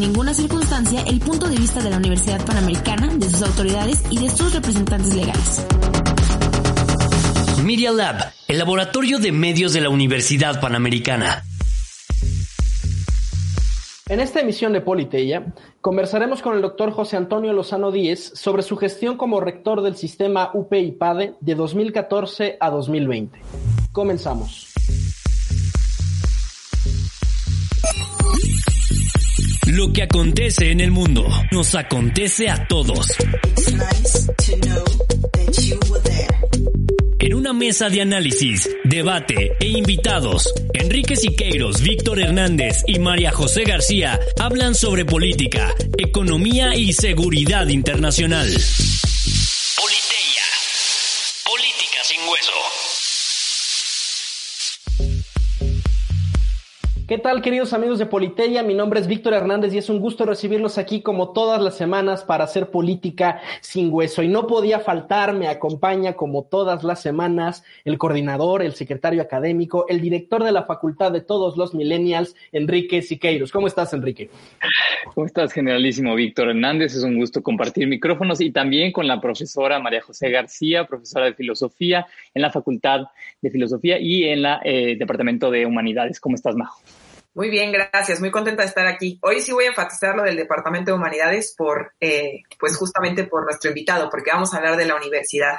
ninguna circunstancia el punto de vista de la Universidad Panamericana, de sus autoridades y de sus representantes legales. Media Lab, el laboratorio de medios de la Universidad Panamericana. En esta emisión de Politeia, conversaremos con el doctor José Antonio Lozano Díez sobre su gestión como rector del sistema UP-IPADE de 2014 a 2020. Comenzamos. Lo que acontece en el mundo nos acontece a todos. En una mesa de análisis, debate e invitados, Enrique Siqueiros, Víctor Hernández y María José García hablan sobre política, economía y seguridad internacional. ¿Qué tal, queridos amigos de Politeia? Mi nombre es Víctor Hernández y es un gusto recibirlos aquí como todas las semanas para hacer política sin hueso. Y no podía faltar, me acompaña como todas las semanas el coordinador, el secretario académico, el director de la Facultad de Todos los Millennials, Enrique Siqueiros. ¿Cómo estás, Enrique? ¿Cómo estás, generalísimo Víctor Hernández? Es un gusto compartir micrófonos y también con la profesora María José García, profesora de Filosofía en la Facultad de Filosofía y en el eh, Departamento de Humanidades. ¿Cómo estás, Majo? Muy bien, gracias. Muy contenta de estar aquí. Hoy sí voy a enfatizar lo del Departamento de Humanidades por, eh, pues justamente por nuestro invitado, porque vamos a hablar de la universidad.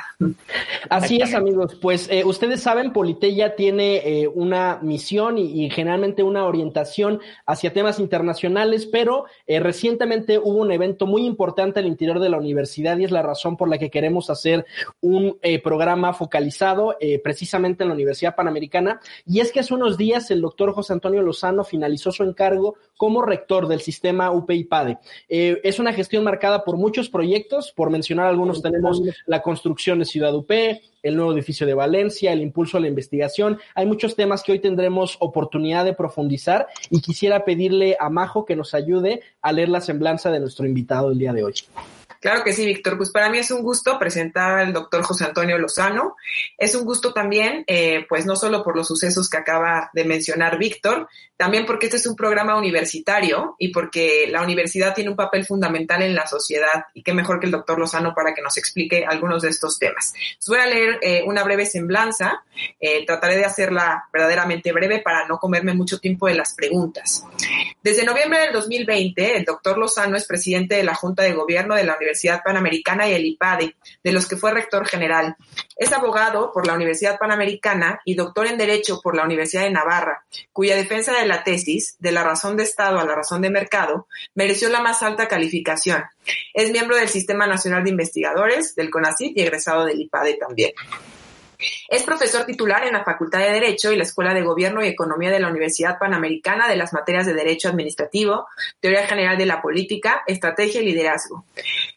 Así es, amigos. Pues eh, ustedes saben, Politeya tiene eh, una misión y, generalmente una orientación hacia temas internacionales, pero recientemente hubo un evento muy importante al interior de la universidad y es la razón por la que queremos hacer un programa focalizado precisamente en la Universidad Panamericana. Y es que hace unos días el doctor José Antonio Lozano finalizó su encargo como rector del sistema UPIPADE. Eh, es una gestión marcada por muchos proyectos, por mencionar algunos tenemos la construcción de Ciudad UP, el nuevo edificio de Valencia, el impulso a la investigación. Hay muchos temas que hoy tendremos oportunidad de profundizar y quisiera pedirle a Majo que nos ayude a leer la semblanza de nuestro invitado el día de hoy. Claro que sí, Víctor. Pues para mí es un gusto presentar al doctor José Antonio Lozano. Es un gusto también, eh, pues no solo por los sucesos que acaba de mencionar Víctor, también porque este es un programa universitario y porque la universidad tiene un papel fundamental en la sociedad y qué mejor que el doctor Lozano para que nos explique algunos de estos temas. voy a leer eh, una breve semblanza, eh, trataré de hacerla verdaderamente breve para no comerme mucho tiempo de las preguntas. Desde noviembre del 2020, el doctor Lozano es presidente de la Junta de Gobierno de la Universidad Panamericana y el IPADE, de los que fue rector general. Es abogado por la Universidad Panamericana y doctor en Derecho por la Universidad de Navarra, cuya defensa de la tesis, de la razón de Estado a la razón de mercado, mereció la más alta calificación. Es miembro del Sistema Nacional de Investigadores, del CONACYT y egresado del IPADE también. Es profesor titular en la Facultad de Derecho y la Escuela de Gobierno y Economía de la Universidad Panamericana de las materias de Derecho Administrativo, Teoría General de la Política, Estrategia y Liderazgo.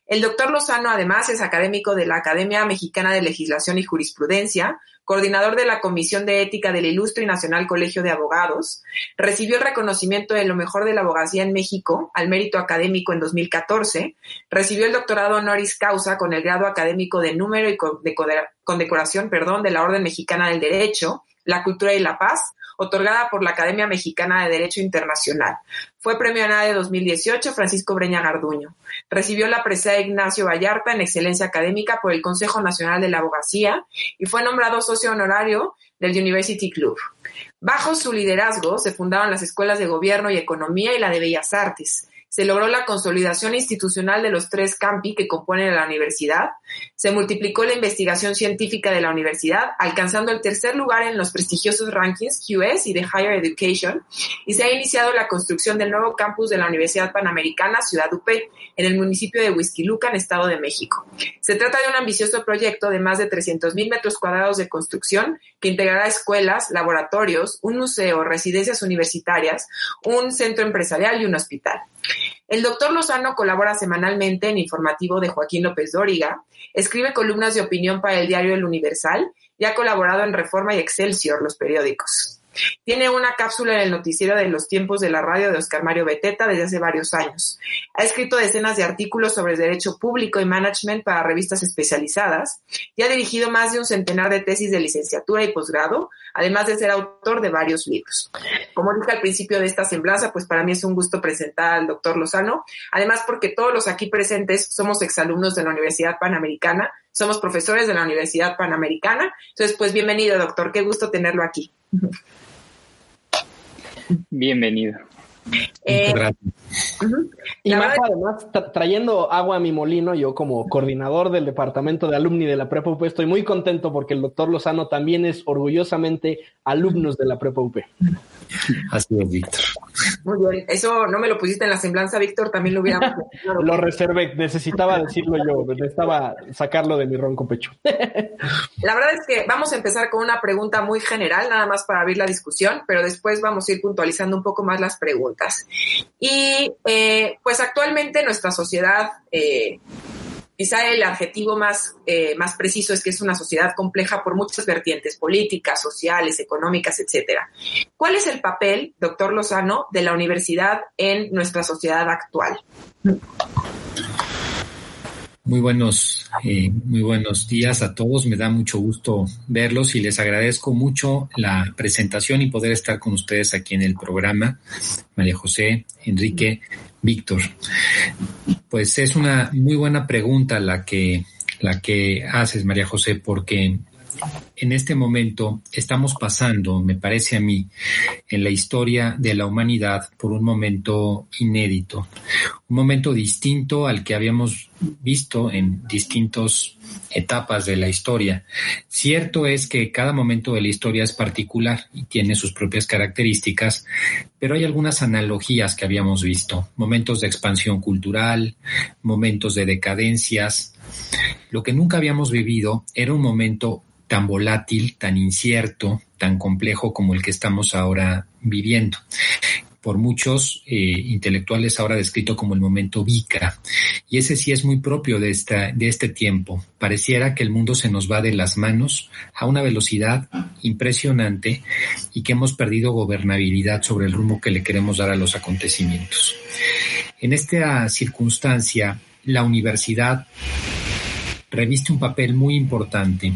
El doctor Lozano además es académico de la Academia Mexicana de Legislación y Jurisprudencia, coordinador de la Comisión de Ética del Ilustre y Nacional Colegio de Abogados, recibió el reconocimiento de lo mejor de la abogacía en México al mérito académico en 2014, recibió el doctorado honoris causa con el grado académico de número y condecoración perdón, de la Orden Mexicana del Derecho, la Cultura y la Paz, otorgada por la Academia Mexicana de Derecho Internacional. Fue premio de 2018 Francisco Breña Garduño. Recibió la presea Ignacio Vallarta en excelencia académica por el Consejo Nacional de la Abogacía y fue nombrado socio honorario del University Club. Bajo su liderazgo se fundaron las escuelas de gobierno y economía y la de bellas artes se logró la consolidación institucional de los tres campi que componen la universidad, se multiplicó la investigación científica de la universidad, alcanzando el tercer lugar en los prestigiosos rankings QS y de Higher Education, y se ha iniciado la construcción del nuevo campus de la Universidad Panamericana Ciudad UP en el municipio de en Estado de México. Se trata de un ambicioso proyecto de más de 300.000 metros cuadrados de construcción que integrará escuelas, laboratorios, un museo, residencias universitarias, un centro empresarial y un hospital. El doctor Lozano colabora semanalmente en Informativo de Joaquín López Dóriga, escribe columnas de opinión para el diario El Universal y ha colaborado en Reforma y Excelsior, los periódicos. Tiene una cápsula en el noticiero de los tiempos de la radio de Oscar Mario Beteta desde hace varios años. Ha escrito decenas de artículos sobre derecho público y management para revistas especializadas y ha dirigido más de un centenar de tesis de licenciatura y posgrado, además de ser autor de varios libros. Como dije al principio de esta semblanza, pues para mí es un gusto presentar al doctor Lozano, además porque todos los aquí presentes somos exalumnos de la Universidad Panamericana, somos profesores de la Universidad Panamericana. Entonces, pues bienvenido, doctor, qué gusto tenerlo aquí. Bienvenido. Eh, y más además, trayendo agua a mi molino, yo como coordinador del departamento de alumni de la Prepa UP, estoy muy contento porque el doctor Lozano también es orgullosamente alumnos de la Prepa UP. Así es, Víctor. Muy bien, eso no me lo pusiste en la semblanza, Víctor, también lo hubiera. lo reservé, necesitaba decirlo yo, necesitaba sacarlo de mi ronco pecho. la verdad es que vamos a empezar con una pregunta muy general, nada más para abrir la discusión, pero después vamos a ir puntualizando un poco más las preguntas. Y eh, pues actualmente nuestra sociedad eh, Quizá el adjetivo más, eh, más preciso es que es una sociedad compleja por muchas vertientes políticas, sociales, económicas, etcétera. ¿Cuál es el papel, doctor Lozano, de la universidad en nuestra sociedad actual? Muy buenos, eh, muy buenos días a todos. Me da mucho gusto verlos y les agradezco mucho la presentación y poder estar con ustedes aquí en el programa. María José, Enrique, Víctor. Pues es una muy buena pregunta la que, la que haces, María José, porque en este momento estamos pasando, me parece a mí, en la historia de la humanidad por un momento inédito, un momento distinto al que habíamos visto en distintas etapas de la historia. Cierto es que cada momento de la historia es particular y tiene sus propias características, pero hay algunas analogías que habíamos visto, momentos de expansión cultural, momentos de decadencias. Lo que nunca habíamos vivido era un momento tan volátil, tan incierto, tan complejo como el que estamos ahora viviendo. Por muchos eh, intelectuales ahora descrito como el momento Vika. Y ese sí es muy propio de, esta, de este tiempo. Pareciera que el mundo se nos va de las manos a una velocidad impresionante y que hemos perdido gobernabilidad sobre el rumbo que le queremos dar a los acontecimientos. En esta circunstancia, la universidad reviste un papel muy importante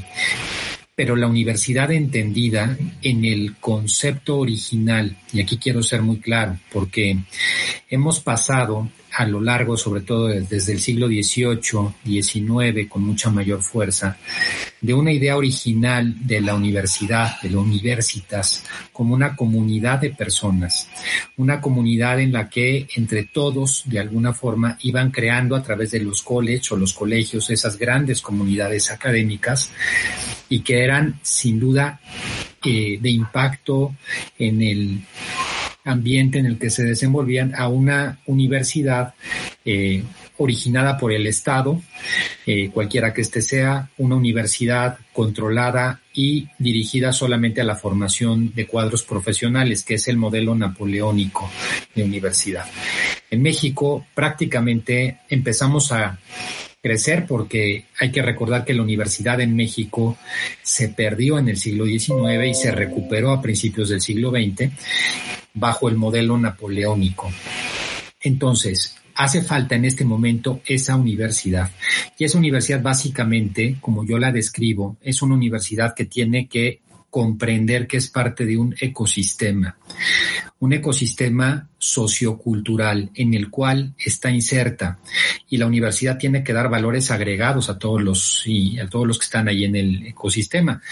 pero la universidad entendida en el concepto original, y aquí quiero ser muy claro, porque hemos pasado a lo largo, sobre todo desde el siglo XVIII, XIX, con mucha mayor fuerza, de una idea original de la universidad, de la universitas, como una comunidad de personas, una comunidad en la que entre todos, de alguna forma, iban creando a través de los colleges o los colegios esas grandes comunidades académicas y que eran sin duda eh, de impacto en el ambiente en el que se desenvolvían a una universidad eh, originada por el Estado, eh, cualquiera que éste sea, una universidad controlada y dirigida solamente a la formación de cuadros profesionales, que es el modelo napoleónico de universidad. En México prácticamente empezamos a crecer porque hay que recordar que la universidad en México se perdió en el siglo XIX y se recuperó a principios del siglo XX bajo el modelo napoleónico. Entonces, hace falta en este momento esa universidad. Y esa universidad básicamente, como yo la describo, es una universidad que tiene que comprender que es parte de un ecosistema, un ecosistema sociocultural en el cual está inserta. Y la universidad tiene que dar valores agregados a todos los y a todos los que están ahí en el ecosistema.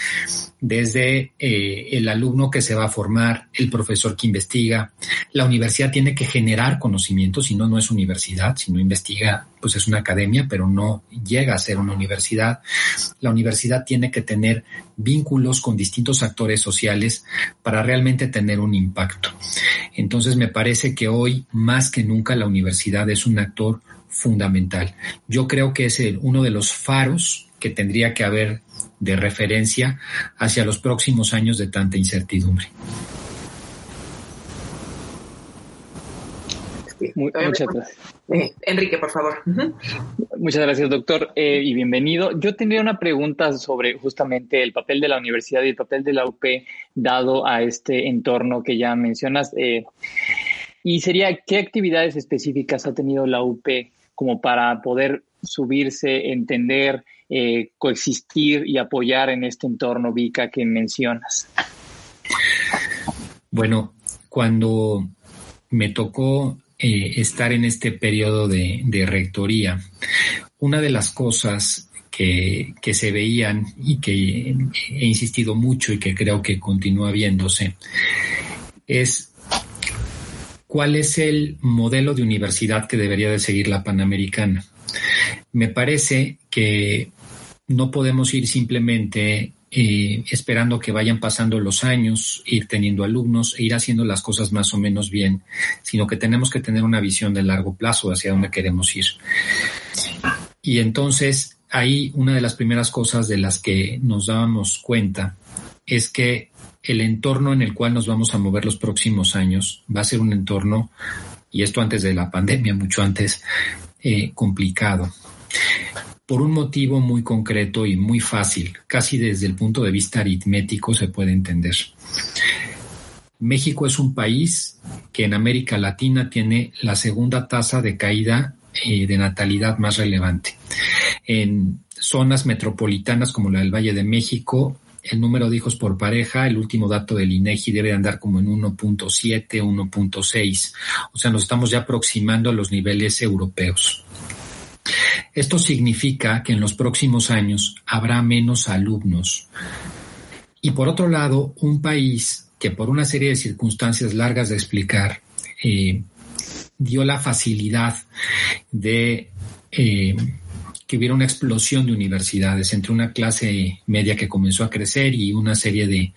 Desde eh, el alumno que se va a formar el profesor que investiga. La universidad tiene que generar conocimiento si no no es universidad. Si no investiga pues es una academia pero no llega a ser una universidad. La universidad tiene que tener vínculos con distintos actores sociales para realmente tener un impacto entonces me parece que hoy más que nunca la universidad es un actor fundamental. Yo creo que es uno de los faros que tendría que haber de referencia hacia los próximos años de tanta incertidumbre. muchas gracias. Eh, Enrique, por favor. Muchas gracias, doctor, eh, y bienvenido. Yo tendría una pregunta sobre justamente el papel de la universidad y el papel de la UP dado a este entorno que ya mencionas. Eh, y sería, ¿qué actividades específicas ha tenido la UP como para poder subirse, entender, coexistir y apoyar en este entorno VICA que mencionas? Bueno, cuando me tocó eh, estar en este periodo de, rectoría, una de las cosas que, se veían y que he insistido mucho y que creo que continúa viéndose es cuál es el modelo de universidad que debería de seguir la Panamericana. Me parece que no podemos ir simplemente eh, esperando que vayan pasando los años, ir teniendo alumnos e ir haciendo las cosas más o menos bien, sino que tenemos que tener una visión de largo plazo hacia dónde queremos ir. Y entonces ahí una de las primeras cosas de las que nos dábamos cuenta es que el entorno en el cual nos vamos a mover los próximos años va a ser un entorno, y esto antes de la pandemia, mucho antes, eh, complicado por un motivo muy concreto y muy fácil, casi desde el punto de vista aritmético se puede entender. México es un país que en América Latina tiene la segunda tasa de caída eh, de natalidad más relevante. En zonas metropolitanas como la del Valle de México, el número de hijos por pareja, el último dato del INEGI debe andar como en 1.7, 1.6. O sea, nos estamos ya aproximando a los niveles europeos. Esto significa que en los próximos años habrá menos alumnos. Y por otro lado, un país que por una serie de circunstancias largas de explicar, eh, dio la facilidad de eh, que hubiera una explosión de universidades entre una clase media que comenzó a crecer y una serie de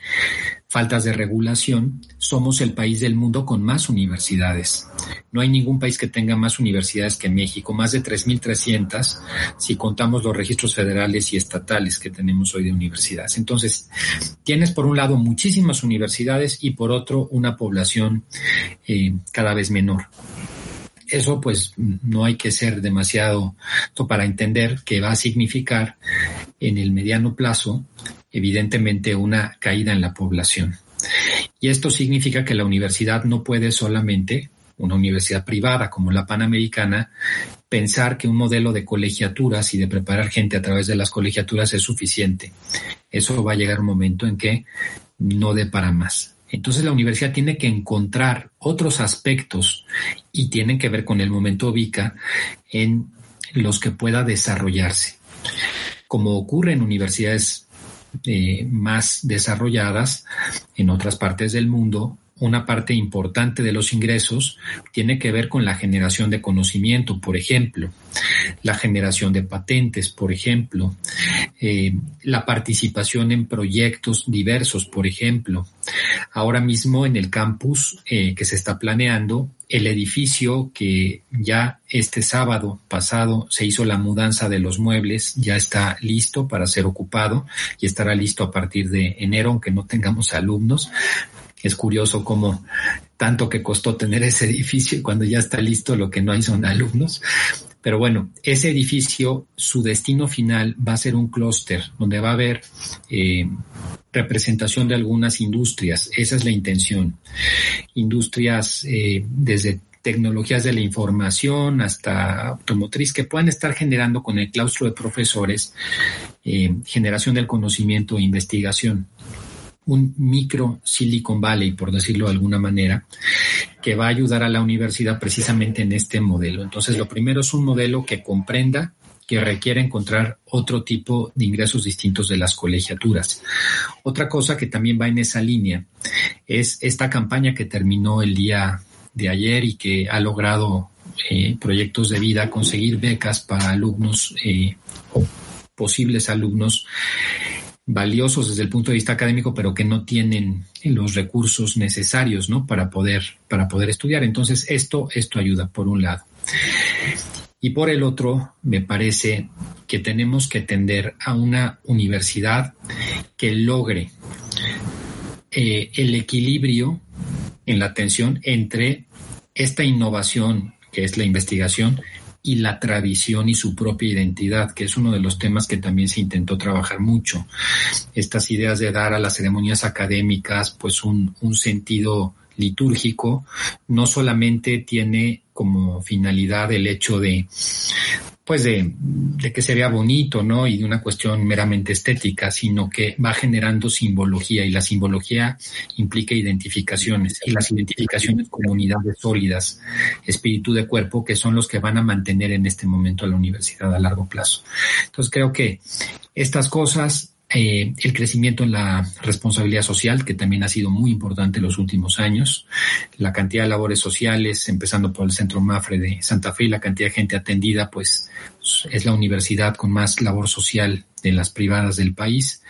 faltas de regulación, somos el país del mundo con más universidades. No hay ningún país que tenga más universidades que México, más de 3.300 si contamos los registros federales y estatales que tenemos hoy de universidades. Entonces, tienes por un lado muchísimas universidades y por otro una población eh, cada vez menor eso pues no hay que ser demasiado para entender que va a significar en el mediano plazo evidentemente una caída en la población. Y esto significa que la universidad no puede solamente, una universidad privada como la Panamericana, pensar que un modelo de colegiaturas y de preparar gente a través de las colegiaturas es suficiente. Eso va a llegar un momento en que no dé para más. Entonces la universidad tiene que encontrar otros aspectos y tienen que ver con el momento VICA en los que pueda desarrollarse. Como ocurre en universidades eh, más desarrolladas en otras partes del mundo, una parte importante de los ingresos tiene que ver con la generación de conocimiento, por ejemplo, la generación de patentes, por ejemplo, eh, la participación en proyectos diversos, por ejemplo. Ahora mismo en el campus eh, que se está planeando, el edificio que ya este sábado pasado se hizo la mudanza de los muebles, ya está listo para ser ocupado y estará listo a partir de enero, aunque no tengamos alumnos. Es curioso cómo tanto que costó tener ese edificio cuando ya está listo lo que no hay son alumnos. Pero bueno, ese edificio, su destino final va a ser un clúster donde va a haber eh, representación de algunas industrias. Esa es la intención. Industrias eh, desde tecnologías de la información hasta automotriz que puedan estar generando con el claustro de profesores eh, generación del conocimiento e investigación un micro Silicon Valley, por decirlo de alguna manera, que va a ayudar a la universidad precisamente en este modelo. Entonces, lo primero es un modelo que comprenda que requiere encontrar otro tipo de ingresos distintos de las colegiaturas. Otra cosa que también va en esa línea es esta campaña que terminó el día de ayer y que ha logrado eh, proyectos de vida conseguir becas para alumnos eh, o posibles alumnos valiosos desde el punto de vista académico, pero que no tienen los recursos necesarios, ¿no? Para poder, para poder estudiar. Entonces, esto, esto ayuda, por un lado. Y por el otro, me parece que tenemos que tender a una universidad que logre eh, el equilibrio en la atención entre esta innovación que es la investigación y la tradición y su propia identidad, que es uno de los temas que también se intentó trabajar mucho. Estas ideas de dar a las ceremonias académicas pues un, un sentido litúrgico no solamente tiene como finalidad el hecho de pues de, que sería bonito, ¿no? Y de una cuestión meramente estética, sino que va generando simbología y la simbología implica identificaciones y las identificaciones comunidades sólidas, espíritu de cuerpo, que son los que van a mantener en este momento a la universidad a largo plazo. Entonces creo que estas cosas eh, el crecimiento en la responsabilidad social, que también ha sido muy importante en los últimos años, la cantidad de labores sociales, empezando por el Centro Mafre de Santa Fe y la cantidad de gente atendida, pues es la universidad con más labor social de las privadas del país.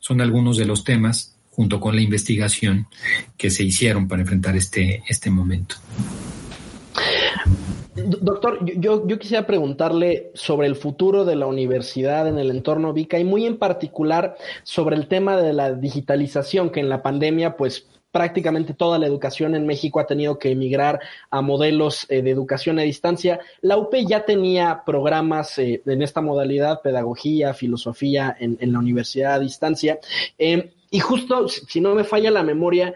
Son algunos de los temas, junto con la investigación, que se hicieron para enfrentar este, este momento. Doctor, yo, yo quisiera preguntarle sobre el futuro de la universidad en el entorno VICA y muy en particular sobre el tema de la digitalización que en la pandemia pues prácticamente toda la educación en México ha tenido que emigrar a modelos eh, de educación a distancia. La UP ya tenía programas eh, en esta modalidad, pedagogía, filosofía en, en la universidad a distancia. Eh, y justo, si no me falla la memoria,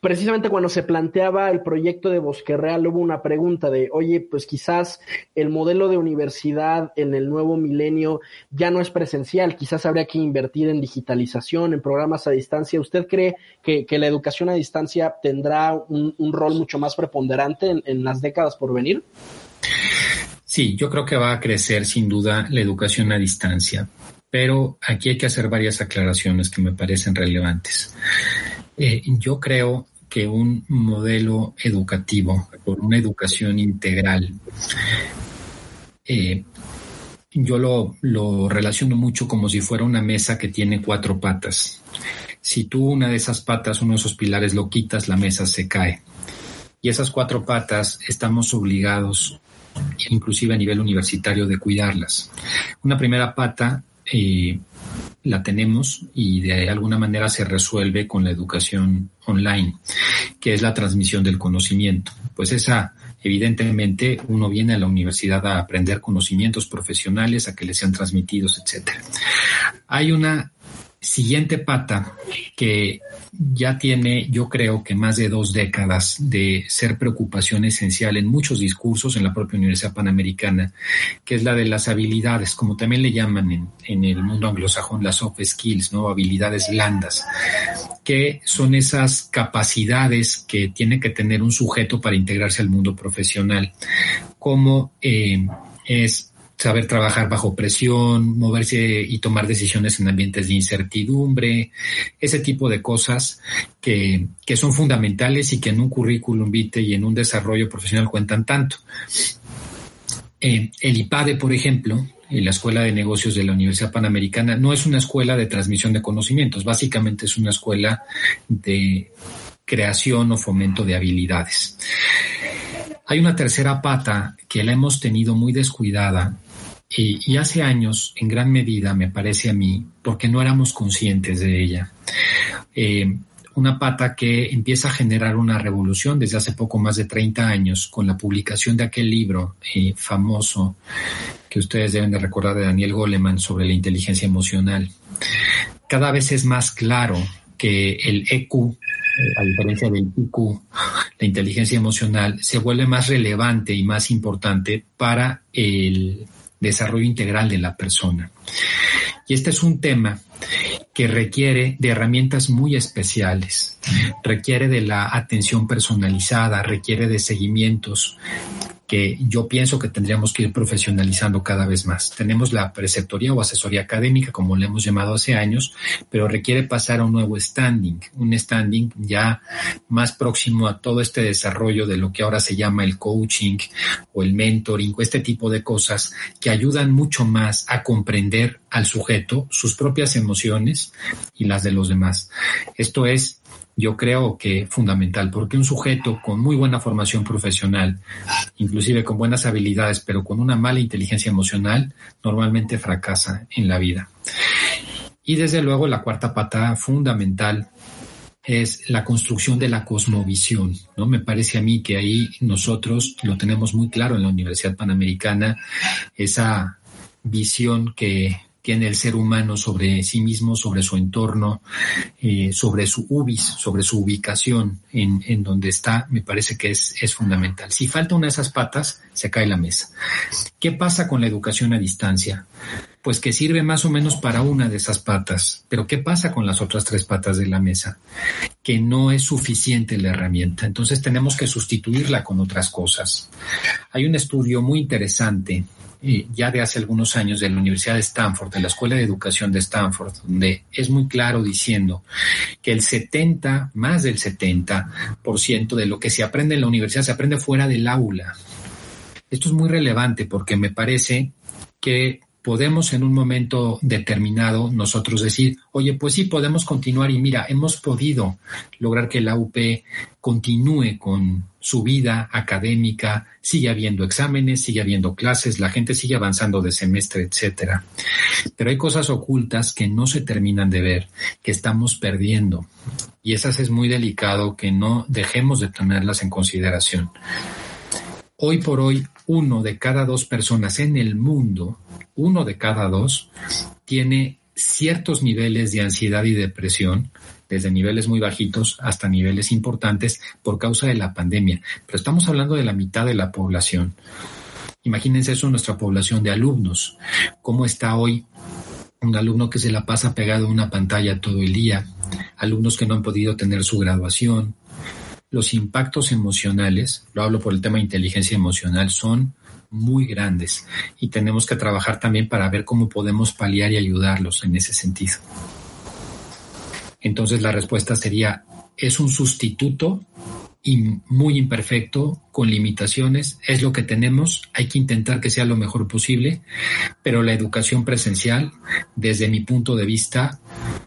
precisamente cuando se planteaba el proyecto de Bosque Real hubo una pregunta de, oye, pues quizás el modelo de universidad en el nuevo milenio ya no es presencial, quizás habría que invertir en digitalización, en programas a distancia. ¿Usted cree que, la educación a distancia tendrá un, rol mucho más preponderante en, en las décadas por venir? Sí, yo creo que va a crecer sin duda la educación a distancia pero aquí hay que hacer varias aclaraciones que me parecen relevantes. Eh, yo creo que un modelo educativo, por una educación integral, eh, yo lo, lo, relaciono mucho como si fuera una mesa que tiene cuatro patas. Si tú una de esas patas, uno de esos pilares lo quitas, la mesa se cae. Y esas cuatro patas estamos obligados, inclusive a nivel universitario, de cuidarlas. Una primera pata eh, la tenemos y de alguna manera se resuelve con la educación online, que es la transmisión del conocimiento. Pues esa, evidentemente, uno viene a la universidad a aprender conocimientos profesionales, a que les sean transmitidos, etcétera. Hay una siguiente pata que ya tiene, yo creo que más de dos décadas de ser preocupación esencial en muchos discursos en la propia Universidad Panamericana, que es la de las habilidades, como también le llaman en, en el mundo anglosajón, las soft skills, ¿no? Habilidades blandas, que son esas capacidades que tiene que tener un sujeto para integrarse al mundo profesional, como eh, es saber trabajar bajo presión, moverse y tomar decisiones en ambientes de incertidumbre, ese tipo de cosas que, que son fundamentales y que en un currículum vitae y en un desarrollo profesional cuentan tanto. Eh, el IPADE, por ejemplo, en la Escuela de Negocios de la Universidad Panamericana, no es una escuela de transmisión de conocimientos, básicamente es una escuela de creación o fomento de habilidades. Hay una tercera pata que la hemos tenido muy descuidada y, hace años, en gran medida, me parece a mí, porque no éramos conscientes de ella. Eh, una pata que empieza a generar una revolución desde hace poco más de 30 años con la publicación de aquel libro eh, famoso que ustedes deben de recordar de Daniel Goleman sobre la inteligencia emocional. Cada vez es más claro que el EQ, a diferencia del IQ, la inteligencia emocional, se vuelve más relevante y más importante para el desarrollo integral de la persona. Y este es un tema que requiere de herramientas muy especiales, requiere de la atención personalizada, requiere de seguimientos que yo pienso que tendríamos que ir profesionalizando cada vez más. Tenemos la preceptoría o asesoría académica, como le hemos llamado hace años, pero requiere pasar a un nuevo standing, un standing ya más próximo a todo este desarrollo de lo que ahora se llama el coaching o el mentoring este tipo de cosas que ayudan mucho más a comprender al sujeto, sus propias emociones y las de los demás. Esto es yo creo que fundamental, porque un sujeto con muy buena formación profesional, inclusive con buenas habilidades, pero con una mala inteligencia emocional, normalmente fracasa en la vida. Y desde luego la cuarta pata fundamental es la construcción de la cosmovisión, ¿no? Me parece a mí que ahí nosotros lo tenemos muy claro en la Universidad Panamericana, esa visión que tiene el ser humano sobre sí mismo, sobre su entorno, eh, sobre su ubis, sobre su ubicación en, en donde está, me parece que es, es, fundamental. Si falta una de esas patas, se cae la mesa. ¿Qué pasa con la educación a distancia? Pues que sirve más o menos para una de esas patas, pero ¿qué pasa con las otras tres patas de la mesa? Que no es suficiente la herramienta, entonces tenemos que sustituirla con otras cosas. Hay un estudio muy interesante ya de hace algunos años de la Universidad de Stanford, de la Escuela de Educación de Stanford, donde es muy claro diciendo que el 70, más del 70% de lo que se aprende en la universidad se aprende fuera del aula. Esto es muy relevante porque me parece que podemos en un momento determinado nosotros decir, oye, pues sí, podemos continuar y mira, hemos podido lograr que la UP continúe con su vida académica, sigue habiendo exámenes, sigue habiendo clases, la gente sigue avanzando de semestre, etcétera. Pero hay cosas ocultas que no se terminan de ver, que estamos perdiendo. Y esas es muy delicado que no dejemos de tenerlas en consideración. Hoy por hoy, uno de cada dos personas en el mundo uno de cada dos tiene ciertos niveles de ansiedad y depresión, desde niveles muy bajitos hasta niveles importantes por causa de la pandemia. Pero estamos hablando de la mitad de la población. Imagínense eso nuestra población de alumnos. ¿Cómo está hoy un alumno que se la pasa pegado a una pantalla todo el día? Alumnos que no han podido tener su graduación. Los impactos emocionales, lo hablo por el tema de inteligencia emocional, son muy grandes y tenemos que trabajar también para ver cómo podemos paliar y ayudarlos en ese sentido. Entonces la respuesta sería, es un sustituto y muy imperfecto, con limitaciones, es lo que tenemos, hay que intentar que sea lo mejor posible, pero la educación presencial, desde mi punto de vista,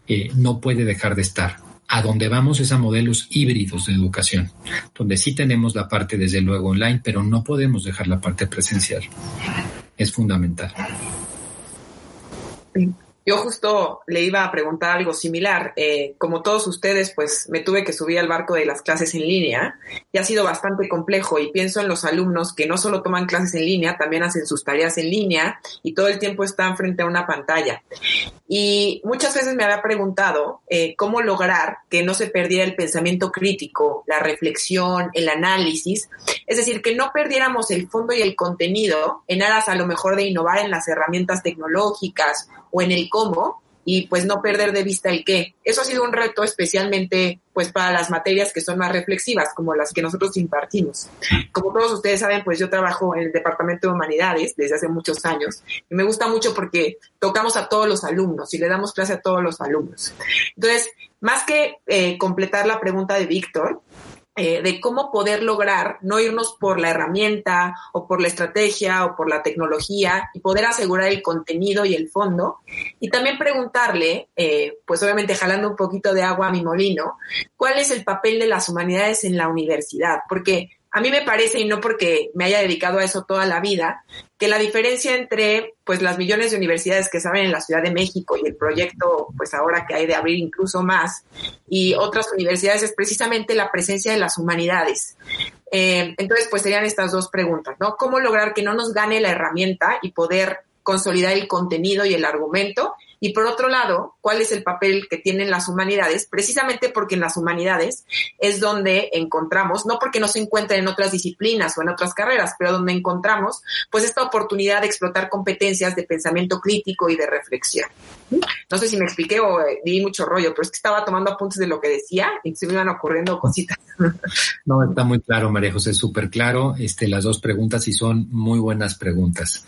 eh, no puede dejar de estar. A donde vamos es a modelos híbridos de educación, donde sí tenemos la parte desde luego online, pero no podemos dejar la parte presencial. Es fundamental. Yo justo le iba a preguntar algo similar. Eh, como todos ustedes, pues me tuve que subir al barco de las clases en línea y ha sido bastante complejo y pienso en los alumnos que no solo toman clases en línea, también hacen sus tareas en línea y todo el tiempo están frente a una pantalla. Y muchas veces me había preguntado eh, cómo lograr que no se perdiera el pensamiento crítico, la reflexión, el análisis, es decir, que no perdiéramos el fondo y el contenido en aras a lo mejor de innovar en las herramientas tecnológicas o en el cómo y pues no perder de vista el qué. Eso ha sido un reto especialmente pues para las materias que son más reflexivas, como las que nosotros impartimos. Como todos ustedes saben, pues yo trabajo en el Departamento de Humanidades desde hace muchos años y me gusta mucho porque tocamos a todos los alumnos y le damos clase a todos los alumnos. Entonces, más que eh, completar la pregunta de Víctor, eh, de cómo poder lograr no irnos por la herramienta o por la estrategia o por la tecnología y poder asegurar el contenido y el fondo. Y también preguntarle, eh, pues obviamente jalando un poquito de agua a mi molino, cuál es el papel de las humanidades en la universidad, porque a mí me parece, y no porque me haya dedicado a eso toda la vida, que la diferencia entre pues las millones de universidades que saben en la Ciudad de México y el proyecto pues ahora que hay de abrir incluso más y otras universidades es precisamente la presencia de las humanidades. Eh, entonces pues serían estas dos preguntas, ¿no? ¿Cómo lograr que no nos gane la herramienta y poder consolidar el contenido y el argumento y por otro lado, ¿cuál es el papel que tienen las humanidades? Precisamente porque en las humanidades es donde encontramos, no porque no se encuentren en otras disciplinas o en otras carreras, pero donde encontramos pues esta oportunidad de explotar competencias de pensamiento crítico y de reflexión. No sé si me expliqué o eh, di mucho rollo, pero es que estaba tomando apuntes de lo que decía y se me iban ocurriendo cositas. No, está muy claro, María José, súper claro. Este, las dos preguntas y son muy buenas preguntas.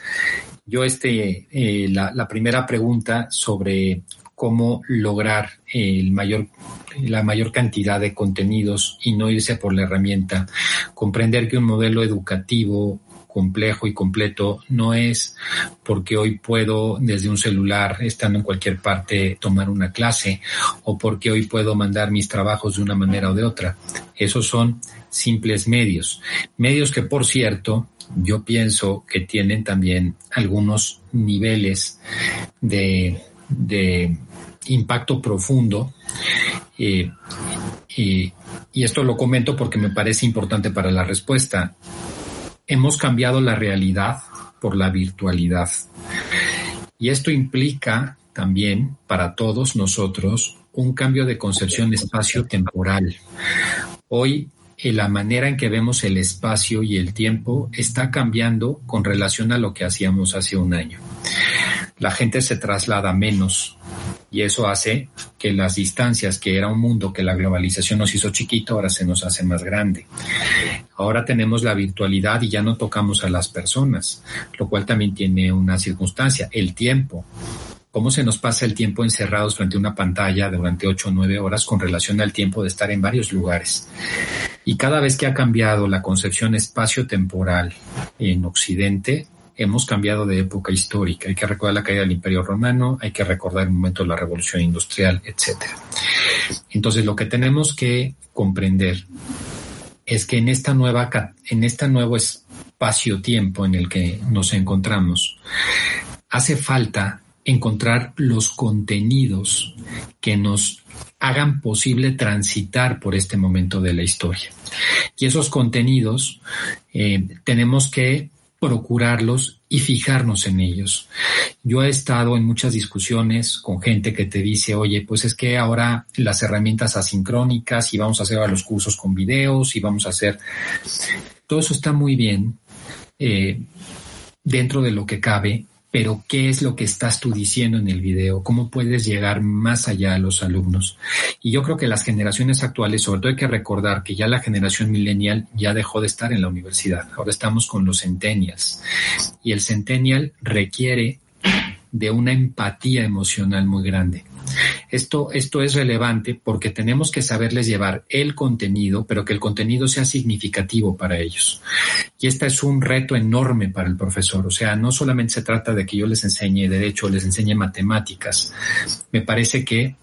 Yo, este, eh, la, la, primera pregunta sobre cómo lograr el mayor, la mayor cantidad de contenidos y no irse por la herramienta, comprender que un modelo educativo complejo y completo no es porque hoy puedo desde un celular, estando en cualquier parte, tomar una clase o porque hoy puedo mandar mis trabajos de una manera o de otra. Esos son simples medios. Medios que, por cierto, yo pienso que tienen también algunos niveles de, de impacto profundo. Eh, y, y esto lo comento porque me parece importante para la respuesta, hemos cambiado la realidad por la virtualidad. Y esto implica también para todos nosotros un cambio de concepción espacio-temporal. Hoy la manera en que vemos el espacio y el tiempo está cambiando con relación a lo que hacíamos hace un año. La gente se traslada menos y eso hace que las distancias, que era un mundo que la globalización nos hizo chiquito, ahora se nos hace más grande. Ahora tenemos la virtualidad y ya no tocamos a las personas, lo cual también tiene una circunstancia, el tiempo cómo se nos pasa el tiempo encerrados frente a una pantalla durante ocho o nueve horas con relación al tiempo de estar en varios lugares. Y cada vez que ha cambiado la concepción espacio-temporal en Occidente, hemos cambiado de época histórica. Hay que recordar la caída del Imperio Romano, hay que recordar el momento de la Revolución Industrial, etc. Entonces, lo que tenemos que comprender es que en esta nueva, en este nuevo espacio-tiempo en el que nos encontramos, hace falta encontrar los contenidos que nos hagan posible transitar por este momento de la historia. Y esos contenidos eh, tenemos que procurarlos y fijarnos en ellos. Yo he estado en muchas discusiones con gente que te dice, oye, pues es que ahora las herramientas asincrónicas y vamos a hacer los cursos con videos y vamos a hacer... Todo eso está muy bien eh, dentro de lo que cabe, pero ¿qué es lo que estás tú diciendo en el video? ¿Cómo puedes llegar más allá a los alumnos? Y yo creo que las generaciones actuales, sobre todo hay que recordar que ya la generación millennial ya dejó de estar en la universidad. Ahora estamos con los centennials. Y el centennial requiere de una empatía emocional muy grande. Esto, esto es relevante porque tenemos que saberles llevar el contenido, pero que el contenido sea significativo para ellos. Y este es un reto enorme para el profesor. O sea, no solamente se trata de que yo les enseñe derecho, les enseñe matemáticas. Me parece que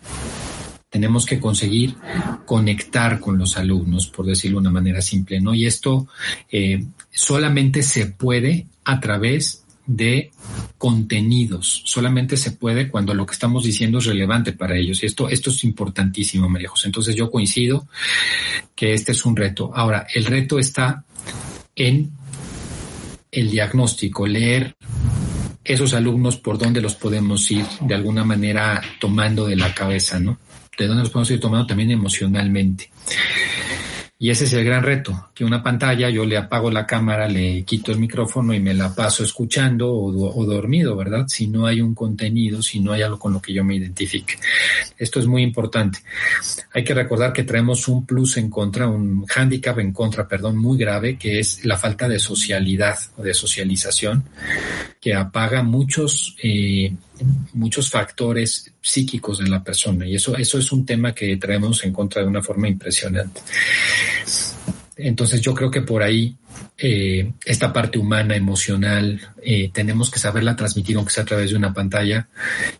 tenemos que conseguir conectar con los alumnos, por decirlo de una manera simple, ¿no? Y esto eh, solamente se puede a través de contenidos. Solamente se puede cuando lo que estamos diciendo es relevante para ellos. Y esto, esto es importantísimo, María José. Entonces yo coincido que este es un reto. Ahora, el reto está en el diagnóstico, leer esos alumnos por dónde los podemos ir de alguna manera tomando de la cabeza, ¿no? De dónde los podemos ir tomando también emocionalmente. Y ese es el gran reto, que una pantalla yo le apago la cámara, le quito el micrófono y me la paso escuchando o, dormido, ¿verdad? Si no hay un contenido, si no hay algo con lo que yo me identifique. Esto es muy importante. Hay que recordar que traemos un plus en contra, un handicap en contra, perdón, muy grave, que es la falta de socialidad o de socialización, que apaga muchos... Eh, muchos factores psíquicos de la persona y eso, eso es un tema que traemos en contra de una forma impresionante. Entonces yo creo que por ahí eh, esta parte humana, emocional, eh, tenemos que saberla transmitir aunque sea a través de una pantalla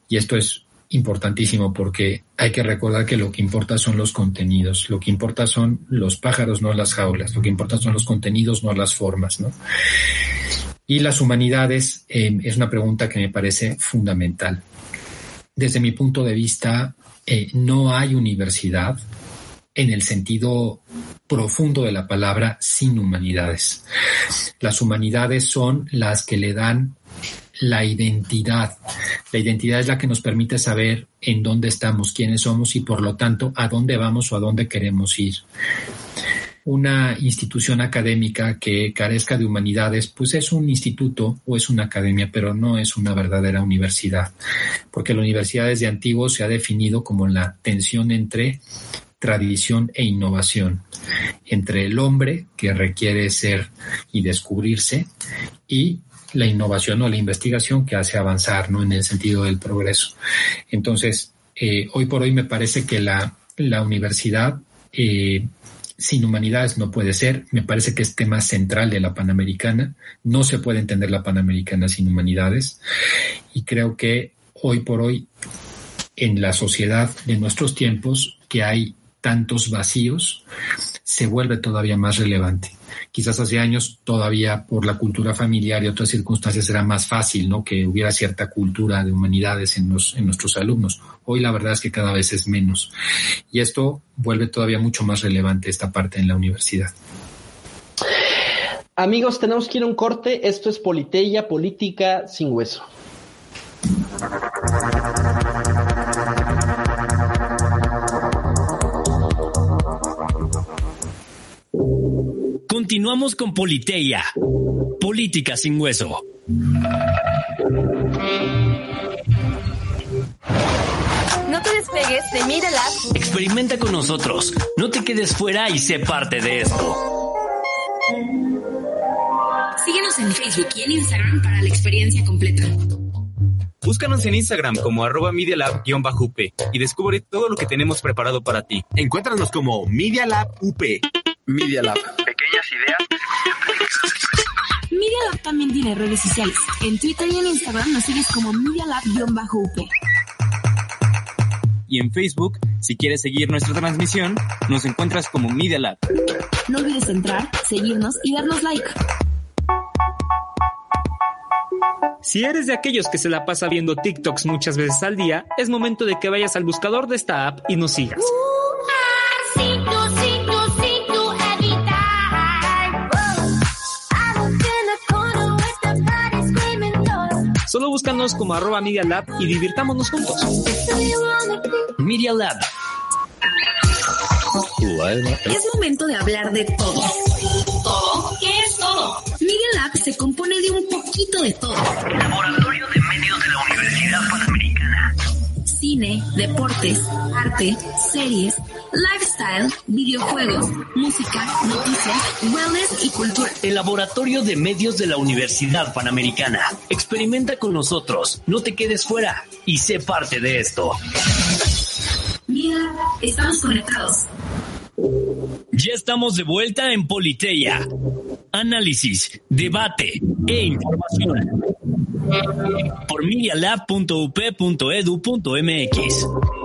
y esto es importantísimo porque hay que recordar que lo que importa son los contenidos, lo que importa son los pájaros, no las jaulas, lo que importa son los contenidos, no las formas, ¿no? Y las humanidades eh, es una pregunta que me parece fundamental. Desde mi punto de vista, eh, no hay universidad en el sentido profundo de la palabra sin humanidades. Las humanidades son las que le dan la identidad. La identidad es la que nos permite saber en dónde estamos, quiénes somos y por lo tanto a dónde vamos o a dónde queremos ir una institución académica que carezca de humanidades, pues es un instituto o es una academia, pero no es una verdadera universidad, porque la universidad desde antiguo se ha definido como la tensión entre tradición e innovación, entre el hombre que requiere ser y descubrirse y la innovación o la investigación que hace avanzar, ¿no? En el sentido del progreso. Entonces, eh, hoy por hoy me parece que la, la universidad eh, sin humanidades no puede ser. Me parece que es tema central de la Panamericana. No se puede entender la Panamericana sin humanidades. Y creo que hoy por hoy, en la sociedad de nuestros tiempos, que hay tantos vacíos, se vuelve todavía más relevante. Quizás hace años todavía por la cultura familiar y otras circunstancias era más fácil, ¿no? Que hubiera cierta cultura de humanidades en, en nuestros alumnos. Hoy la verdad es que cada vez es menos. Y esto vuelve todavía mucho más relevante esta parte en la universidad. Amigos, tenemos que ir a un corte. Esto es Politeya, política sin hueso. Continuamos con Politeia, política sin hueso. No te despegues de Media Experimenta con nosotros. No te quedes fuera y sé parte de esto. Síguenos en Facebook y en Instagram para la experiencia completa. Búscanos en Instagram como arroba up y descubre todo lo que tenemos preparado para ti. Encuéntranos como Media Lab UP. Media Lab. Pequeñas ideas Media Lab también tiene redes sociales. En Twitter y en Instagram nos sigues como Media Lab-UP. Y en Facebook, si quieres seguir nuestra transmisión, nos encuentras como Media Lab. No olvides entrar, seguirnos y darnos like. Si eres de aquellos que se la pasa viendo TikToks muchas veces al día, es momento de que vayas al buscador de esta app y nos sigas. Solo búscanos como arroba Media Lab y divirtámonos juntos. Media Lab. Es momento de hablar de todo. ¿Todo? ¿Qué es todo? Media Lab se compone de un poquito de todo. Laboratorio de Medios de la Universidad Panamericana. Cine, deportes, arte, series lifestyle, videojuegos, música, noticias, wellness y cultura. El laboratorio de medios de la Universidad Panamericana. Experimenta con nosotros, no te quedes fuera y sé parte de esto. Mira, estamos conectados. Ya estamos de vuelta en Politeya. Análisis, debate e información. Por medialab.up.edu.mx.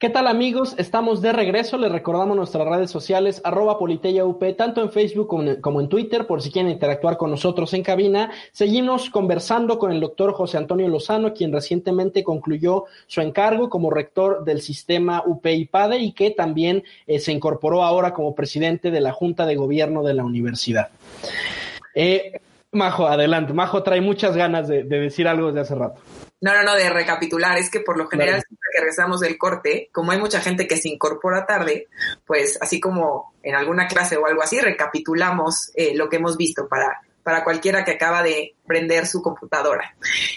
¿Qué tal amigos? Estamos de regreso. Les recordamos nuestras redes sociales, arroba UP, tanto en Facebook como en, Twitter, por si quieren interactuar con nosotros en cabina. Seguimos conversando con el doctor José Antonio Lozano, quien recientemente concluyó su encargo como rector del sistema UP-IPADE y que también eh, se incorporó ahora como presidente de la Junta de Gobierno de la Universidad. Eh, Majo, adelante. Majo trae muchas ganas de, decir algo desde hace rato. No, no, no, de recapitular. Es que por lo general, siempre que regresamos del corte, como hay mucha gente que se incorpora tarde, pues así como en alguna clase o algo así, recapitulamos eh, lo que hemos visto para, para cualquiera que acaba de prender su computadora.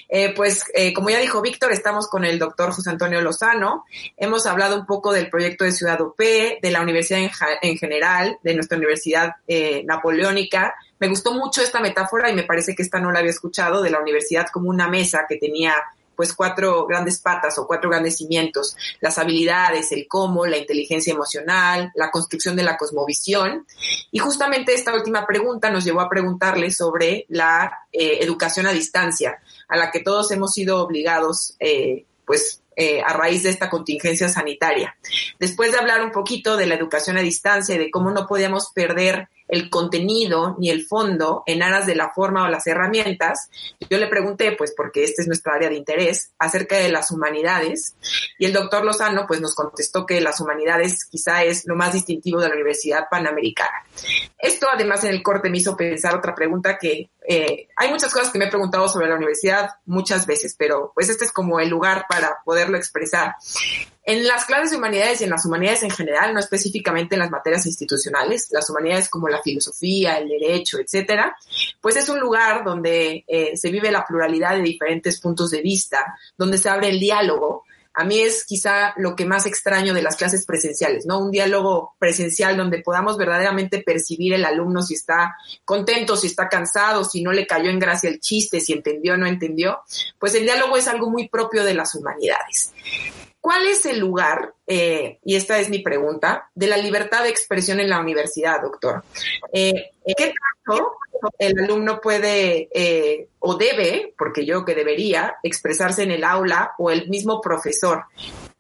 Eh, pues eh, como ya dijo Víctor, estamos con el doctor José Antonio Lozano. Hemos hablado un poco del proyecto de Ciudad UP, de la universidad en, en general, de nuestra universidad napoleónica, me gustó mucho esta metáfora y me parece que esta no la había escuchado de la universidad como una mesa que tenía pues cuatro grandes patas o cuatro grandes cimientos, las habilidades, el cómo, la inteligencia emocional, la construcción de la cosmovisión. Y justamente esta última pregunta nos llevó a preguntarle sobre la eh, educación a distancia, a la que todos hemos sido obligados, eh, pues eh, a raíz de esta contingencia sanitaria. Después de hablar un poquito de la educación a distancia y de cómo no podíamos perder el contenido ni el fondo en aras de la forma o las herramientas. Yo le pregunté, pues porque este es nuestra área de interés, acerca de las humanidades y el doctor Lozano pues nos contestó que las humanidades quizá es lo más distintivo de la Universidad Panamericana. Esto además en el corte me hizo pensar otra pregunta que eh, hay muchas cosas que me he preguntado sobre la universidad muchas veces, pero pues este es como el lugar para poderlo expresar. En las clases de humanidades y en las humanidades en general, no específicamente en las materias institucionales, las humanidades como la filosofía, el derecho, etcétera, pues es un lugar donde eh, se vive la pluralidad de diferentes puntos de vista, donde se abre el diálogo, a mí es quizá lo que más extraño de las clases presenciales, ¿no? Un diálogo presencial donde podamos verdaderamente percibir el alumno si está contento, si está cansado, si no le cayó en gracia el chiste, si entendió o no entendió. Pues el diálogo es algo muy propio de las humanidades. ¿Cuál es el lugar, eh, y esta es mi pregunta, de la libertad de expresión en la universidad, doctor? Eh, ¿Qué tanto el alumno puede eh, o debe, porque yo que debería, expresarse en el aula o el mismo profesor?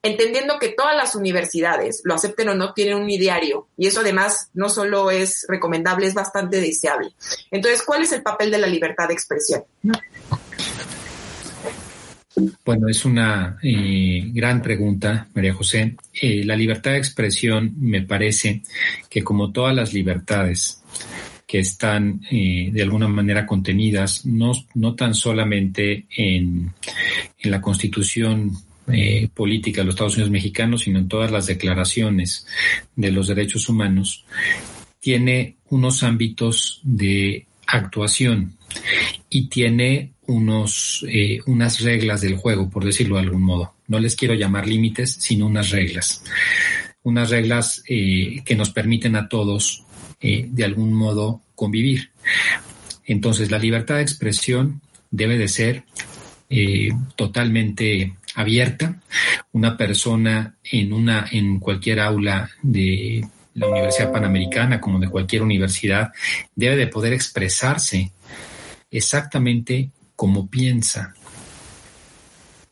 Entendiendo que todas las universidades, lo acepten o no, tienen un ideario y eso además no solo es recomendable, es bastante deseable. Entonces, ¿cuál es el papel de la libertad de expresión? Bueno, es una eh, gran pregunta, María José. Eh, la libertad de expresión me parece que como todas las libertades que están eh, de alguna manera contenidas, no, no tan solamente en, en la Constitución política de los Estados Unidos mexicanos, sino en todas las declaraciones de los derechos humanos, tiene unos ámbitos de actuación y tiene unos, eh, unas reglas del juego, por decirlo de algún modo. No les quiero llamar límites, sino unas reglas. Unas reglas eh, que nos permiten a todos, eh, de algún modo, convivir. Entonces, la libertad de expresión debe de ser totalmente abierta. Una persona en una, en cualquier aula de la Universidad Panamericana, como de cualquier universidad, debe de poder expresarse exactamente como piensa.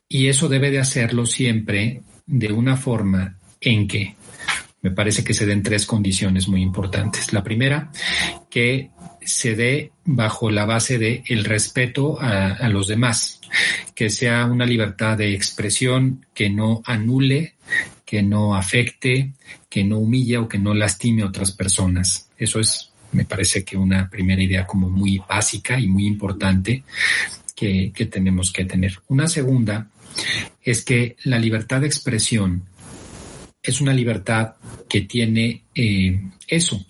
Y eso debe de hacerlo siempre de una forma en que me parece que se den tres condiciones muy importantes. La primera, que se dé bajo la base de el respeto a, los demás, que sea una libertad de expresión que no anule, que no afecte, que no humille o que no lastime a otras personas. Eso es, me parece que una primera idea como muy básica y muy importante que, tenemos que tener. Una segunda es que la libertad de expresión es una libertad que tiene eh, eso,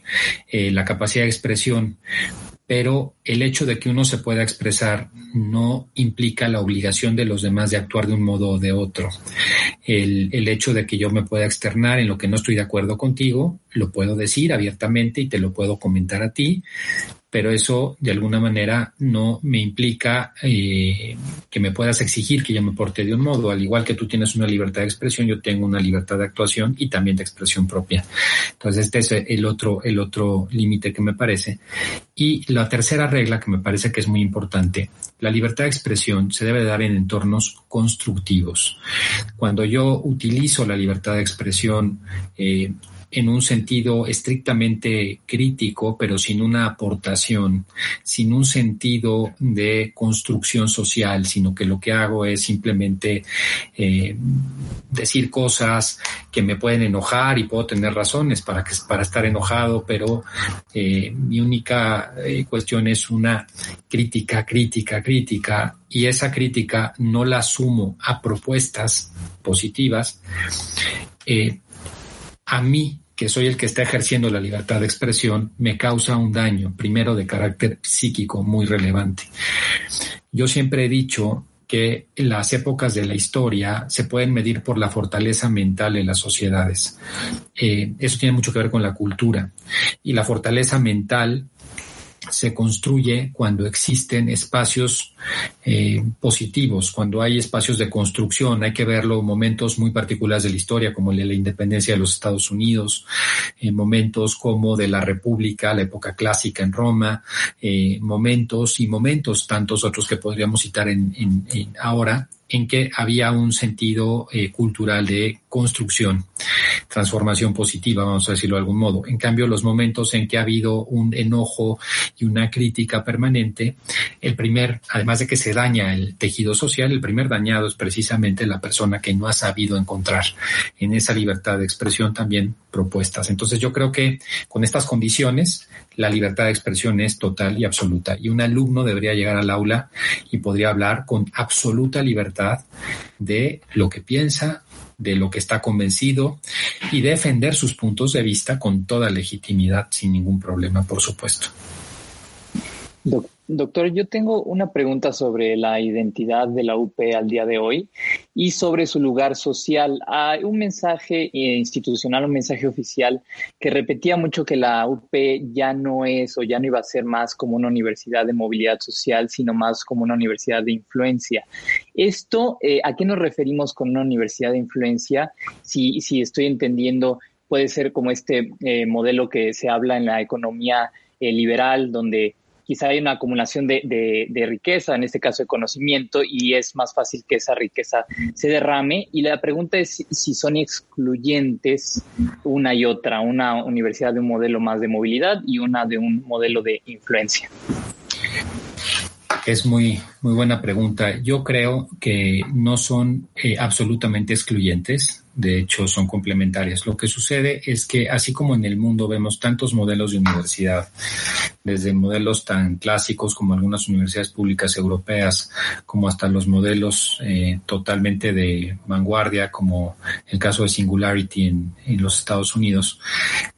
eh, la capacidad de expresión, pero el hecho de que uno se pueda expresar no implica la obligación de los demás de actuar de un modo o de otro. El, hecho de que yo me pueda externar en lo que no estoy de acuerdo contigo, lo puedo decir abiertamente y te lo puedo comentar a ti, pero eso de alguna manera no me implica eh, que me puedas exigir que yo me porte de un modo. Al igual que tú tienes una libertad de expresión, yo tengo una libertad de actuación y también de expresión propia. Entonces, este es el otro, el otro límite que me parece. Y la tercera regla que me parece que es muy importante, la libertad de expresión se debe dar en entornos constructivos. Cuando yo utilizo la libertad de expresión, eh, en un sentido estrictamente crítico, pero sin una aportación, sin un sentido de construcción social, sino que lo que hago es simplemente eh, decir cosas que me pueden enojar y puedo tener razones para, que, para estar enojado, pero eh, mi única eh, cuestión es una crítica, crítica, crítica, y esa crítica no la asumo a propuestas positivas. A mí, que soy el que está ejerciendo la libertad de expresión, me causa un daño, primero de carácter psíquico muy relevante. Yo siempre he dicho que las épocas de la historia se pueden medir por la fortaleza mental en las sociedades. Eh, eso tiene mucho que ver con la cultura. Y la fortaleza mental se construye cuando existen espacios eh, positivos, cuando hay espacios de construcción. Hay que verlo momentos muy particulares de la historia, como el de la independencia de los Estados Unidos, eh, momentos como de la República, la época clásica en Roma, eh, momentos y momentos tantos otros que podríamos citar en, en, en ahora en que había un sentido eh, cultural de construcción, transformación positiva, vamos a decirlo de algún modo. En cambio, los momentos en que ha habido un enojo y una crítica permanente, el primer, además de que se daña el tejido social, el primer dañado es precisamente la persona que no ha sabido encontrar en esa libertad de expresión también propuestas. Entonces yo creo que con estas condiciones la libertad de expresión es total y absoluta y un alumno debería llegar al aula y podría hablar con absoluta libertad de lo que piensa, de lo que está convencido y defender sus puntos de vista con toda legitimidad, sin ningún problema, por supuesto. Doctor, yo tengo una pregunta sobre la identidad de la UP al día de hoy y sobre su lugar social. Hay un mensaje eh, institucional, un mensaje oficial que repetía mucho que la UP ya no es o ya no iba a ser más como una universidad de movilidad social, sino más como una universidad de influencia. Esto, eh, ¿a qué nos referimos con una universidad de influencia? Si, si estoy entendiendo, puede ser como este eh, modelo que se habla en la economía liberal, donde quizá hay una acumulación de, riqueza, en este caso de conocimiento, y es más fácil que esa riqueza se derrame. Y la pregunta es si son excluyentes una y otra, una universidad de un modelo más de movilidad y una de un modelo de influencia. Es muy, muy buena pregunta. Yo creo que no son eh, absolutamente excluyentes de hecho son complementarias. Lo que sucede es que así como en el mundo vemos tantos modelos de universidad, desde modelos tan clásicos como algunas universidades públicas europeas, como hasta los modelos eh, totalmente de vanguardia, como el caso de Singularity en, los Estados Unidos,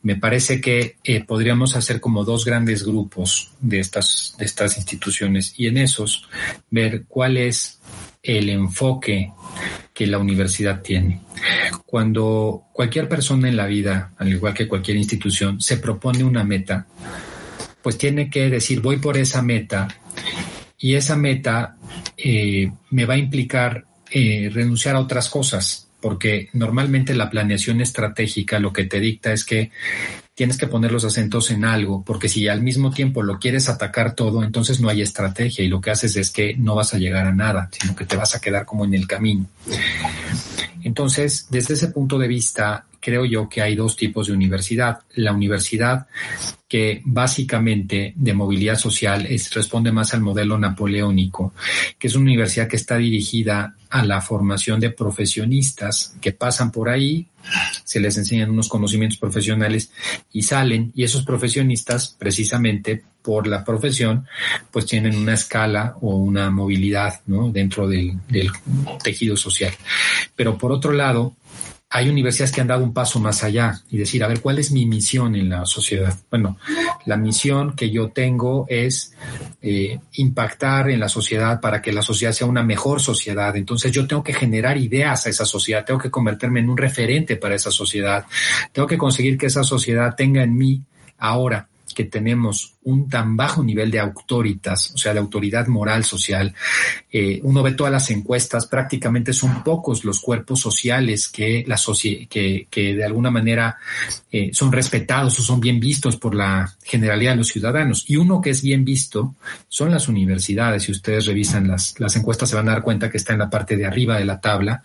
me parece que eh, podríamos hacer como dos grandes grupos de estas, de estas instituciones y en esos ver cuál es el enfoque que la universidad tiene. Cuando cualquier persona en la vida, al igual que cualquier institución, se propone una meta, pues tiene que decir, voy por esa meta y esa meta eh, me va a implicar eh, renunciar a otras cosas, porque normalmente la planeación estratégica lo que te dicta es que tienes que poner los acentos en algo, porque si al mismo tiempo lo quieres atacar todo, entonces no hay estrategia y lo que haces es que no vas a llegar a nada, sino que te vas a quedar como en el camino. Entonces, desde ese punto de vista, creo yo que hay dos tipos de universidad. La universidad que básicamente de movilidad social es, responde más al modelo napoleónico, que es una universidad que está dirigida a la formación de profesionistas que pasan por ahí, se les enseñan unos conocimientos profesionales y salen, y esos profesionistas, precisamente por la profesión, pues tienen una escala o una movilidad dentro del tejido social. Pero por otro lado, hay universidades que han dado un paso más allá y decir, a ver, ¿cuál es mi misión en la sociedad? Bueno, la misión que yo tengo es eh, impactar en la sociedad para que la sociedad sea una mejor sociedad. Entonces yo tengo que generar ideas a esa sociedad, tengo que convertirme en un referente para esa sociedad, tengo que conseguir que esa sociedad tenga en mí ahora que tenemos un tan bajo nivel de autoritas, o sea, de autoridad moral social, eh, uno ve todas las encuestas, prácticamente son pocos los cuerpos sociales que, de alguna manera eh, son respetados o son bien vistos por la generalidad de los ciudadanos. Y uno que es bien visto son las universidades. Si ustedes revisan las, las encuestas se van a dar cuenta que está en la parte de arriba de la tabla.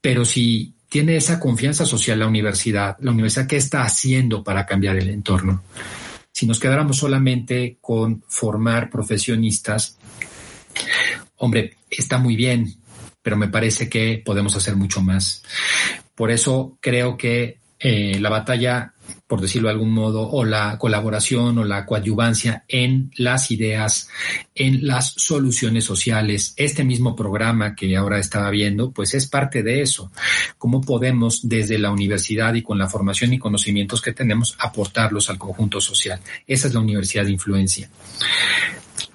Pero si tiene esa confianza social la universidad, la universidad qué está haciendo para cambiar el entorno. Si nos quedáramos solamente con formar profesionistas, hombre, está muy bien, pero me parece que podemos hacer mucho más. Por eso creo que eh, la batalla por decirlo de algún modo, o la colaboración o la coadyuvancia en las ideas, en las soluciones sociales. Este mismo programa que ahora estaba viendo, pues es parte de eso. ¿Cómo podemos desde la universidad y con la formación y conocimientos que tenemos aportarlos al conjunto social? Esa es la universidad de influencia.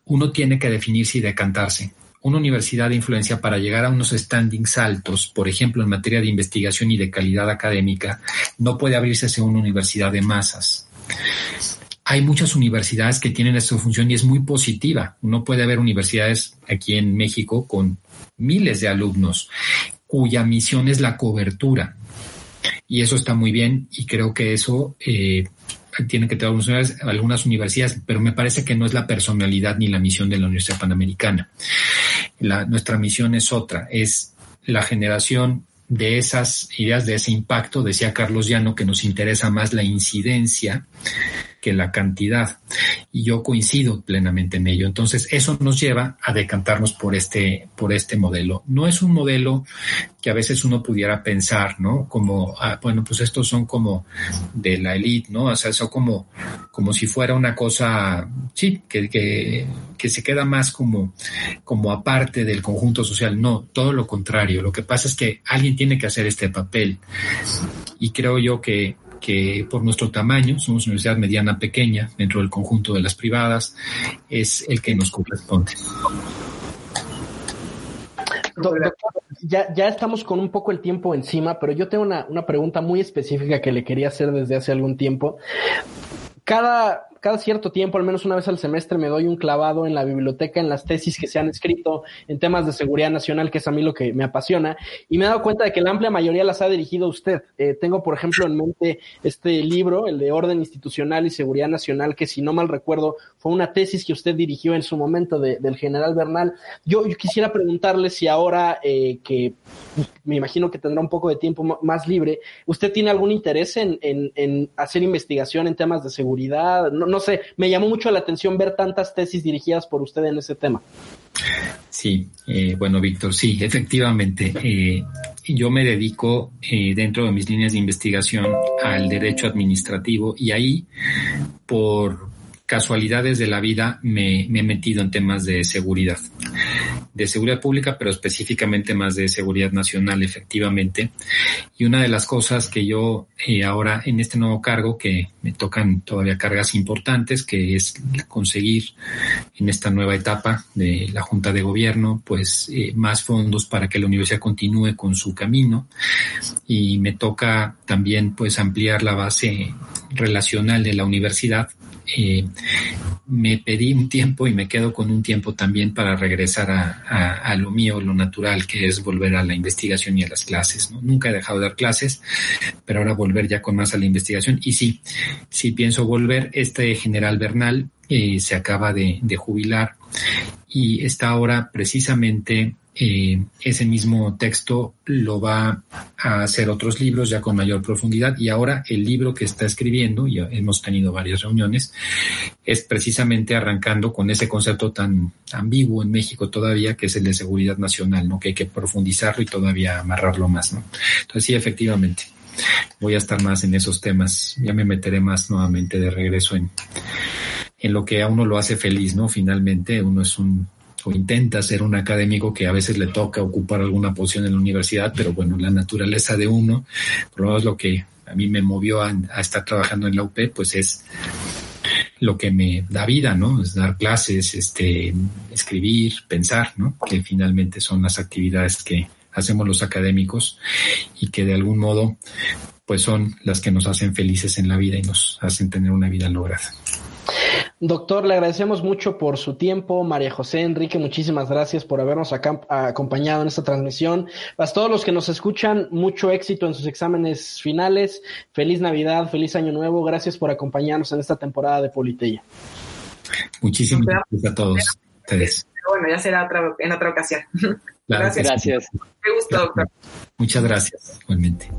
Uno tiene que definirse y decantarse una universidad de influencia para llegar a unos standings altos, por ejemplo, en materia de investigación y de calidad académica, no puede abrirse hacia una universidad de masas. Hay muchas universidades que tienen esta función y es muy positiva. Uno puede ver universidades aquí en México con miles de alumnos cuya misión es la cobertura. Y eso está muy bien y creo que eso eh, tienen que tener algunas universidades, pero me parece que no es la personalidad ni la misión de la Universidad Panamericana. La, nuestra misión es otra, es la generación de esas ideas, de ese impacto, decía Carlos Llano, que nos interesa más la incidencia que la cantidad. Y yo coincido plenamente en ello. Entonces, eso nos lleva a decantarnos por este, por este modelo. No es un modelo que a veces uno pudiera pensar, ¿no? Como, ah, bueno, pues estos son como de la élite, ¿no? O sea, eso como, como si fuera una cosa, sí, que, que, que se queda más como, como aparte del conjunto social. No, todo lo contrario. Lo que pasa es que alguien tiene que hacer este papel. Y creo yo que que por nuestro tamaño, somos una universidad mediana pequeña dentro del conjunto de las privadas, es el que nos corresponde. ya, ya estamos con un poco el tiempo encima, pero yo tengo una, una pregunta muy específica que le quería hacer desde hace algún tiempo. Cada, cada cierto tiempo, al menos una vez al semestre, me doy un clavado en la biblioteca, en las tesis que se han escrito en temas de seguridad nacional, que es a mí lo que me apasiona, y me he dado cuenta de que la amplia mayoría las ha dirigido usted. Eh, tengo, por ejemplo, en mente este libro, el de Orden Institucional y Seguridad Nacional, que si no mal recuerdo, fue una tesis que usted dirigió en su momento de, del general Bernal. Yo, quisiera preguntarle si ahora eh, que me imagino que tendrá un poco de tiempo más libre, ¿usted tiene algún interés en, en, en hacer investigación en temas de seguridad? No, no sé, me llamó mucho la atención ver tantas tesis dirigidas por usted en ese tema. Sí, eh, bueno, Víctor, sí, efectivamente. Eh, yo me dedico eh, dentro de mis líneas de investigación al derecho administrativo y ahí, por casualidades de la vida, me, me he metido en temas de seguridad de seguridad pública, pero específicamente más de seguridad nacional, efectivamente. Y una de las cosas que yo eh, ahora en este nuevo cargo, que me tocan todavía cargas importantes, que es conseguir en esta nueva etapa de la Junta de Gobierno, pues eh, más fondos para que la universidad continúe con su camino. Y me toca también pues ampliar la base relacional de la universidad eh, me pedí un tiempo y me quedo con un tiempo también para regresar a, a, lo mío, lo natural, que es volver a la investigación y a las clases. Nunca he dejado de dar clases, pero ahora volver ya con más a la investigación. Y sí, sí pienso volver. Este general Bernal eh, se acaba de, de jubilar y está ahora precisamente eh, ese mismo texto lo va a hacer otros libros ya con mayor profundidad y ahora el libro que está escribiendo, y hemos tenido varias reuniones, es precisamente arrancando con ese concepto tan ambiguo en México todavía que es el de seguridad nacional, ¿no? que hay que profundizarlo y todavía amarrarlo más. ¿no? Entonces sí, efectivamente, voy a estar más en esos temas, ya me meteré más nuevamente de regreso en, en lo que a uno lo hace feliz, ¿no? Finalmente uno es un o intenta ser un académico que a veces le toca ocupar alguna posición en la universidad, pero bueno, la naturaleza de uno, por lo menos lo que a mí me movió a, a estar trabajando en la UP, pues es lo que me da vida, ¿no? Es dar clases, este, escribir, pensar, ¿no? Que finalmente son las actividades que hacemos los académicos y que de algún modo pues son las que nos hacen felices en la vida y nos hacen tener una vida lograda. Doctor, le agradecemos mucho por su tiempo. María José Enrique, muchísimas gracias por habernos acá, acompañado en esta transmisión. A todos los que nos escuchan, mucho éxito en sus exámenes finales. Feliz Navidad, feliz Año Nuevo. Gracias por acompañarnos en esta temporada de Politeya. Muchísimas gracias a todos ustedes. Bueno, ya será otra, en otra ocasión. Claro, gracias. gracias. Me gustó, doctor. Muchas gracias, igualmente.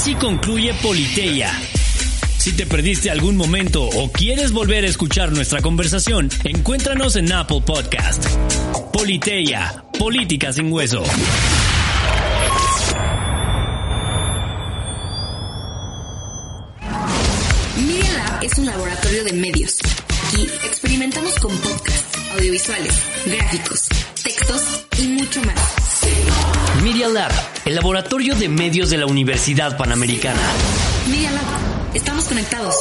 Así concluye Politeya. Si te perdiste algún momento o quieres volver a escuchar nuestra conversación, encuéntranos en Apple Podcast. Politeya, Política sin Hueso. Media Lab es un laboratorio de medios. Aquí experimentamos con podcasts, audiovisuales, gráficos, textos y mucho más. Media Lab, el laboratorio de medios de la Universidad Panamericana. Media Lab, estamos conectados.